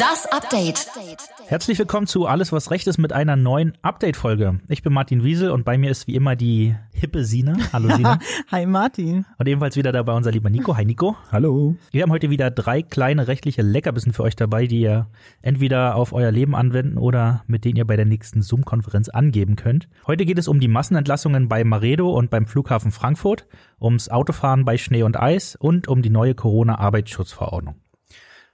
Das Update. Herzlich willkommen zu Alles, was Recht ist mit einer neuen Update-Folge. Ich bin Martin Wiesel und bei mir ist wie immer die hippe Sina. Hallo Sina. Hi Martin. Und ebenfalls wieder dabei unser lieber Nico. Hi Nico. Hallo. Wir haben heute wieder drei kleine rechtliche Leckerbissen für euch dabei, die ihr entweder auf euer Leben anwenden oder mit denen ihr bei der nächsten Zoom-Konferenz angeben könnt. Heute geht es um die Massenentlassungen bei Maredo und beim Flughafen Frankfurt, ums Autofahren bei Schnee und Eis und um die neue Corona-Arbeitsschutzverordnung.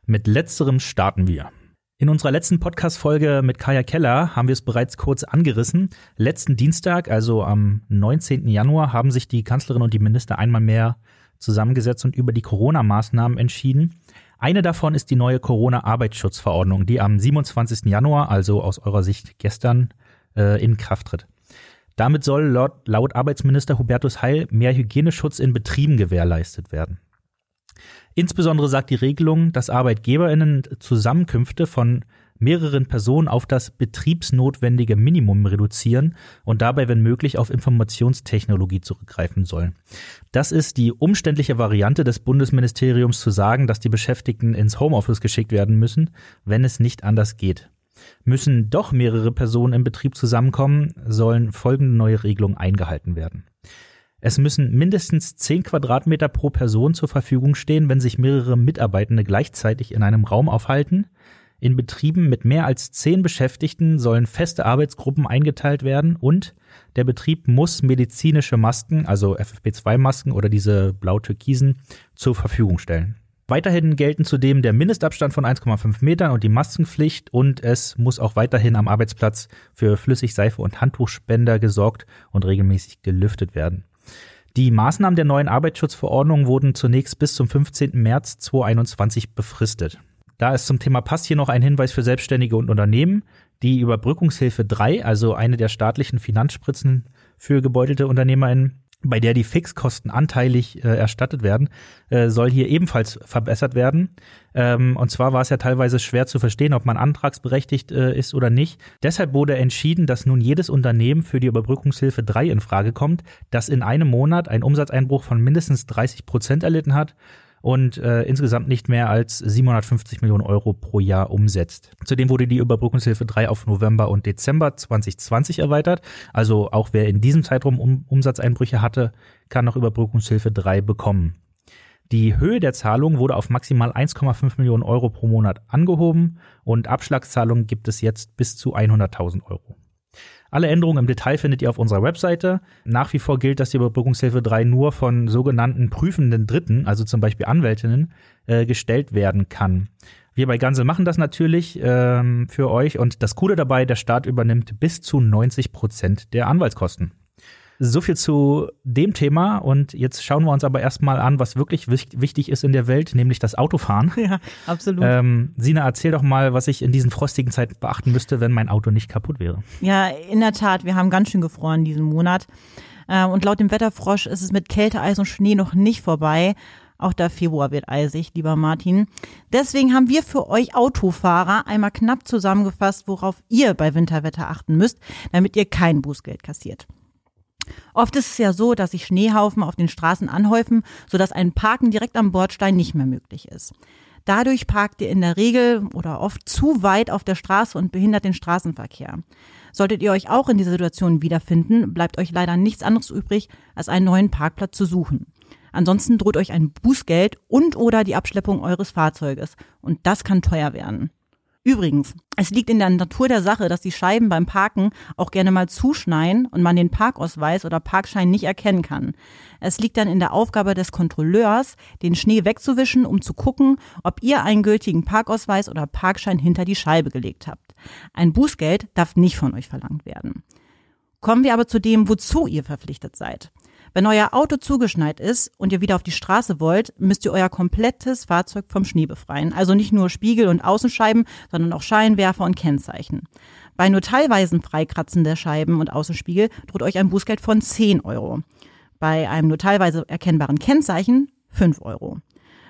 Mit letzterem starten wir. In unserer letzten Podcast-Folge mit Kaya Keller haben wir es bereits kurz angerissen. Letzten Dienstag, also am 19. Januar, haben sich die Kanzlerin und die Minister einmal mehr zusammengesetzt und über die Corona-Maßnahmen entschieden. Eine davon ist die neue Corona-Arbeitsschutzverordnung, die am 27. Januar, also aus eurer Sicht gestern, äh, in Kraft tritt. Damit soll laut, laut Arbeitsminister Hubertus Heil mehr Hygieneschutz in Betrieben gewährleistet werden. Insbesondere sagt die Regelung, dass ArbeitgeberInnen Zusammenkünfte von mehreren Personen auf das betriebsnotwendige Minimum reduzieren und dabei, wenn möglich, auf Informationstechnologie zurückgreifen sollen. Das ist die umständliche Variante des Bundesministeriums zu sagen, dass die Beschäftigten ins Homeoffice geschickt werden müssen, wenn es nicht anders geht. Müssen doch mehrere Personen im Betrieb zusammenkommen, sollen folgende neue Regelungen eingehalten werden. Es müssen mindestens 10 Quadratmeter pro Person zur Verfügung stehen, wenn sich mehrere Mitarbeitende gleichzeitig in einem Raum aufhalten. In Betrieben mit mehr als 10 Beschäftigten sollen feste Arbeitsgruppen eingeteilt werden und der Betrieb muss medizinische Masken, also FFP2-Masken oder diese blau-türkisen, zur Verfügung stellen. Weiterhin gelten zudem der Mindestabstand von 1,5 Metern und die Maskenpflicht und es muss auch weiterhin am Arbeitsplatz für Flüssigseife und Handtuchspender gesorgt und regelmäßig gelüftet werden. Die Maßnahmen der neuen Arbeitsschutzverordnung wurden zunächst bis zum 15. März 2021 befristet. Da ist zum Thema Pass hier noch ein Hinweis für Selbstständige und Unternehmen. Die Überbrückungshilfe 3, also eine der staatlichen Finanzspritzen für gebeutelte UnternehmerInnen, bei der die Fixkosten anteilig äh, erstattet werden, äh, soll hier ebenfalls verbessert werden. Ähm, und zwar war es ja teilweise schwer zu verstehen, ob man antragsberechtigt äh, ist oder nicht. Deshalb wurde entschieden, dass nun jedes Unternehmen für die Überbrückungshilfe 3 in Frage kommt, das in einem Monat einen Umsatzeinbruch von mindestens 30 Prozent erlitten hat und äh, insgesamt nicht mehr als 750 Millionen Euro pro Jahr umsetzt. Zudem wurde die Überbrückungshilfe 3 auf November und Dezember 2020 erweitert. Also auch wer in diesem Zeitraum um Umsatzeinbrüche hatte, kann noch Überbrückungshilfe 3 bekommen. Die Höhe der Zahlung wurde auf maximal 1,5 Millionen Euro pro Monat angehoben und Abschlagszahlungen gibt es jetzt bis zu 100.000 Euro. Alle Änderungen im Detail findet ihr auf unserer Webseite. Nach wie vor gilt, dass die Überbrückungshilfe 3 nur von sogenannten prüfenden Dritten, also zum Beispiel Anwältinnen, äh, gestellt werden kann. Wir bei Gansel machen das natürlich ähm, für euch und das Coole dabei, der Staat übernimmt bis zu 90 Prozent der Anwaltskosten. So viel zu dem Thema und jetzt schauen wir uns aber erstmal an, was wirklich wichtig ist in der Welt, nämlich das Autofahren. Ja, absolut. Ähm, Sina, erzähl doch mal, was ich in diesen frostigen Zeiten beachten müsste, wenn mein Auto nicht kaputt wäre. Ja, in der Tat, wir haben ganz schön gefroren diesen Monat. Äh, und laut dem Wetterfrosch ist es mit Kälte, Eis und Schnee noch nicht vorbei. Auch der Februar wird eisig, lieber Martin. Deswegen haben wir für euch Autofahrer einmal knapp zusammengefasst, worauf ihr bei Winterwetter achten müsst, damit ihr kein Bußgeld kassiert. Oft ist es ja so, dass sich Schneehaufen auf den Straßen anhäufen, sodass ein Parken direkt am Bordstein nicht mehr möglich ist. Dadurch parkt ihr in der Regel oder oft zu weit auf der Straße und behindert den Straßenverkehr. Solltet ihr euch auch in dieser Situation wiederfinden, bleibt euch leider nichts anderes übrig, als einen neuen Parkplatz zu suchen. Ansonsten droht euch ein Bußgeld und oder die Abschleppung eures Fahrzeuges. Und das kann teuer werden. Übrigens, es liegt in der Natur der Sache, dass die Scheiben beim Parken auch gerne mal zuschneien und man den Parkausweis oder Parkschein nicht erkennen kann. Es liegt dann in der Aufgabe des Kontrolleurs, den Schnee wegzuwischen, um zu gucken, ob ihr einen gültigen Parkausweis oder Parkschein hinter die Scheibe gelegt habt. Ein Bußgeld darf nicht von euch verlangt werden. Kommen wir aber zu dem, wozu ihr verpflichtet seid. Wenn euer Auto zugeschneit ist und ihr wieder auf die Straße wollt, müsst ihr euer komplettes Fahrzeug vom Schnee befreien. Also nicht nur Spiegel und Außenscheiben, sondern auch Scheinwerfer und Kennzeichen. Bei nur teilweisen Freikratzen der Scheiben und Außenspiegel droht euch ein Bußgeld von 10 Euro. Bei einem nur teilweise erkennbaren Kennzeichen 5 Euro.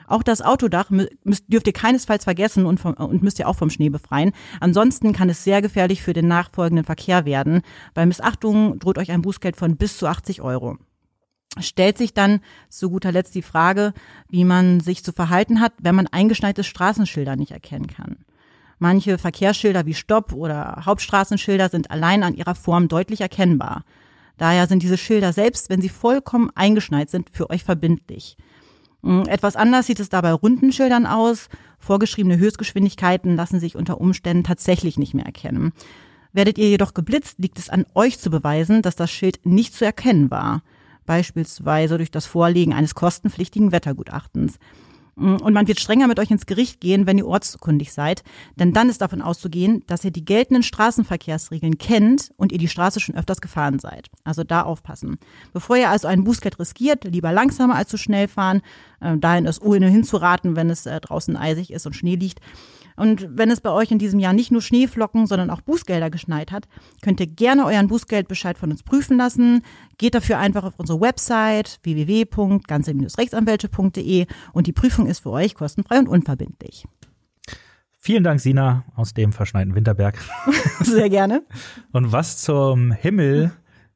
Auch das Autodach müsst, dürft ihr keinesfalls vergessen und, vom, und müsst ihr auch vom Schnee befreien. Ansonsten kann es sehr gefährlich für den nachfolgenden Verkehr werden. Bei Missachtung droht euch ein Bußgeld von bis zu 80 Euro. Stellt sich dann zu guter Letzt die Frage, wie man sich zu verhalten hat, wenn man eingeschneite Straßenschilder nicht erkennen kann. Manche Verkehrsschilder wie Stopp oder Hauptstraßenschilder sind allein an ihrer Form deutlich erkennbar. Daher sind diese Schilder selbst, wenn sie vollkommen eingeschneit sind, für euch verbindlich. Hm, etwas anders sieht es dabei runden Schildern aus. Vorgeschriebene Höchstgeschwindigkeiten lassen sich unter Umständen tatsächlich nicht mehr erkennen. Werdet ihr jedoch geblitzt, liegt es an euch zu beweisen, dass das Schild nicht zu erkennen war. Beispielsweise durch das Vorlegen eines kostenpflichtigen Wettergutachtens. Mm, und man wird strenger mit euch ins Gericht gehen, wenn ihr ortskundig seid, denn dann ist davon auszugehen, dass ihr die geltenden Straßenverkehrsregeln kennt und ihr die Straße schon öfters gefahren seid. Also da aufpassen. Bevor ihr also einen Bußgeld riskiert, lieber langsamer als zu schnell fahren. Äh, dahin ist ohnehin zu raten, wenn es äh, draußen eisig ist und Schnee liegt. Und wenn es bei euch in diesem Jahr nicht nur Schneeflocken, sondern auch Bußgelder geschneit hat, könnt ihr gerne euren Bußgeldbescheid von uns prüfen lassen. Geht dafür einfach auf unsere Website www.ganze-rechtsanwälte.de und die Prüfung ist für euch kostenfrei und unverbindlich. Vielen Dank, Sina, aus dem verschneiten Winterberg. Sehr gerne. Und was zum Himmel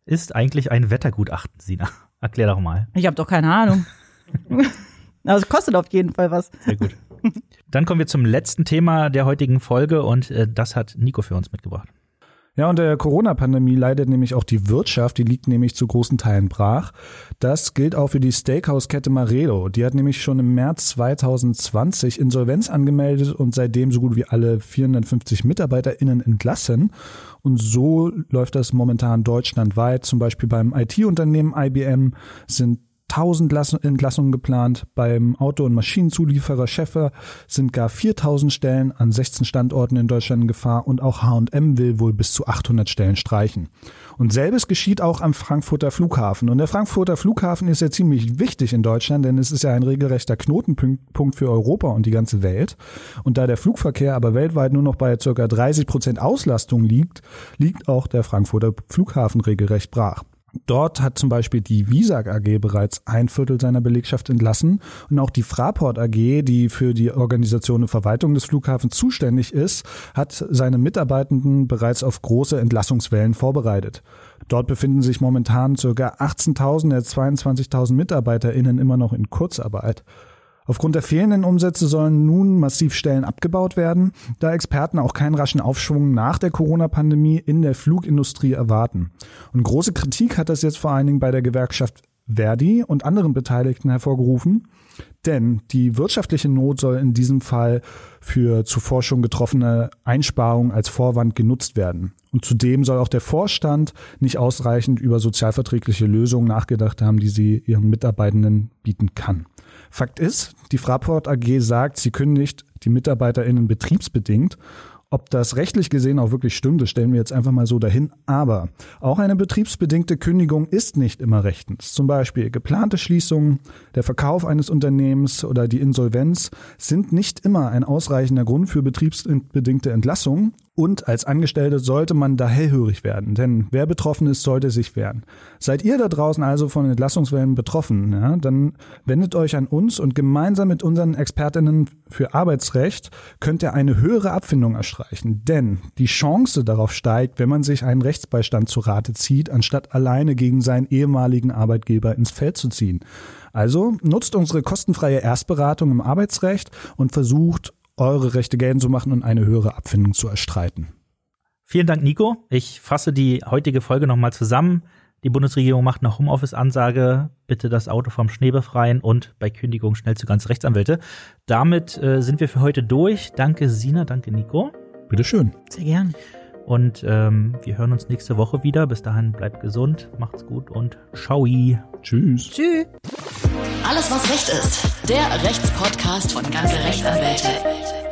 ist eigentlich ein Wettergutachten, Sina? Erklär doch mal. Ich habe doch keine Ahnung. Aber es kostet auf jeden Fall was. Sehr gut. Dann kommen wir zum letzten Thema der heutigen Folge und äh, das hat Nico für uns mitgebracht. Ja, und der Corona-Pandemie leidet nämlich auch die Wirtschaft, die liegt nämlich zu großen Teilen brach. Das gilt auch für die Steakhouse-Kette Maredo. Die hat nämlich schon im März 2020 Insolvenz angemeldet und seitdem so gut wie alle 450 MitarbeiterInnen entlassen. Und so läuft das momentan deutschlandweit. Zum Beispiel beim IT-Unternehmen IBM sind 1000 Entlassungen geplant. Beim Auto- und Maschinenzulieferer Schäffer sind gar 4000 Stellen an 16 Standorten in Deutschland in Gefahr und auch H&M will wohl bis zu 800 Stellen streichen. Und selbes geschieht auch am Frankfurter Flughafen. Und der Frankfurter Flughafen ist ja ziemlich wichtig in Deutschland, denn es ist ja ein regelrechter Knotenpunkt für Europa und die ganze Welt. Und da der Flugverkehr aber weltweit nur noch bei ca. 30 Prozent Auslastung liegt, liegt auch der Frankfurter Flughafen regelrecht brach. Dort hat zum Beispiel die Visag AG bereits ein Viertel seiner Belegschaft entlassen und auch die Fraport AG, die für die Organisation und Verwaltung des Flughafens zuständig ist, hat seine Mitarbeitenden bereits auf große Entlassungswellen vorbereitet. Dort befinden sich momentan ca. 18.000 der 22.000 MitarbeiterInnen immer noch in Kurzarbeit. Aufgrund der fehlenden Umsätze sollen nun massiv Stellen abgebaut werden, da Experten auch keinen raschen Aufschwung nach der Corona-Pandemie in der Flugindustrie erwarten. Und große Kritik hat das jetzt vor allen Dingen bei der Gewerkschaft Verdi und anderen Beteiligten hervorgerufen. Denn die wirtschaftliche Not soll in diesem Fall für zuvor schon getroffene Einsparungen als Vorwand genutzt werden. Und zudem soll auch der Vorstand nicht ausreichend über sozialverträgliche Lösungen nachgedacht haben, die sie ihren Mitarbeitenden bieten kann. Fakt ist, die Fraport AG sagt, sie kündigt die MitarbeiterInnen betriebsbedingt ob das rechtlich gesehen auch wirklich stimmt, das stellen wir jetzt einfach mal so dahin. Aber auch eine betriebsbedingte Kündigung ist nicht immer rechtens. Zum Beispiel geplante Schließungen, der Verkauf eines Unternehmens oder die Insolvenz sind nicht immer ein ausreichender Grund für betriebsbedingte Entlassungen und als Angestellte sollte man da hellhörig werden, denn wer betroffen ist, sollte sich wehren. Seid ihr da draußen also von Entlassungswellen betroffen, ja, dann wendet euch an uns und gemeinsam mit unseren Expertinnen für Arbeitsrecht könnt ihr eine höhere Abfindung erstreichen. Denn die Chance darauf steigt, wenn man sich einen Rechtsbeistand zu Rate zieht, anstatt alleine gegen seinen ehemaligen Arbeitgeber ins Feld zu ziehen. Also nutzt unsere kostenfreie Erstberatung im Arbeitsrecht und versucht eure Rechte geltend zu machen und eine höhere Abfindung zu erstreiten. Vielen Dank, Nico. Ich fasse die heutige Folge nochmal zusammen. Die Bundesregierung macht eine Homeoffice-Ansage, bitte das Auto vom Schnee befreien und bei Kündigung schnell zu ganz Rechtsanwälte. Damit äh, sind wir für heute durch. Danke, Sina, danke, Nico. Bitteschön. Sehr gern. Und ähm, wir hören uns nächste Woche wieder. Bis dahin bleibt gesund, macht's gut und ciao. Tschüss. Tschüss. Alles, was Recht ist. Der Rechtspodcast von ganze Rechtsanwälte.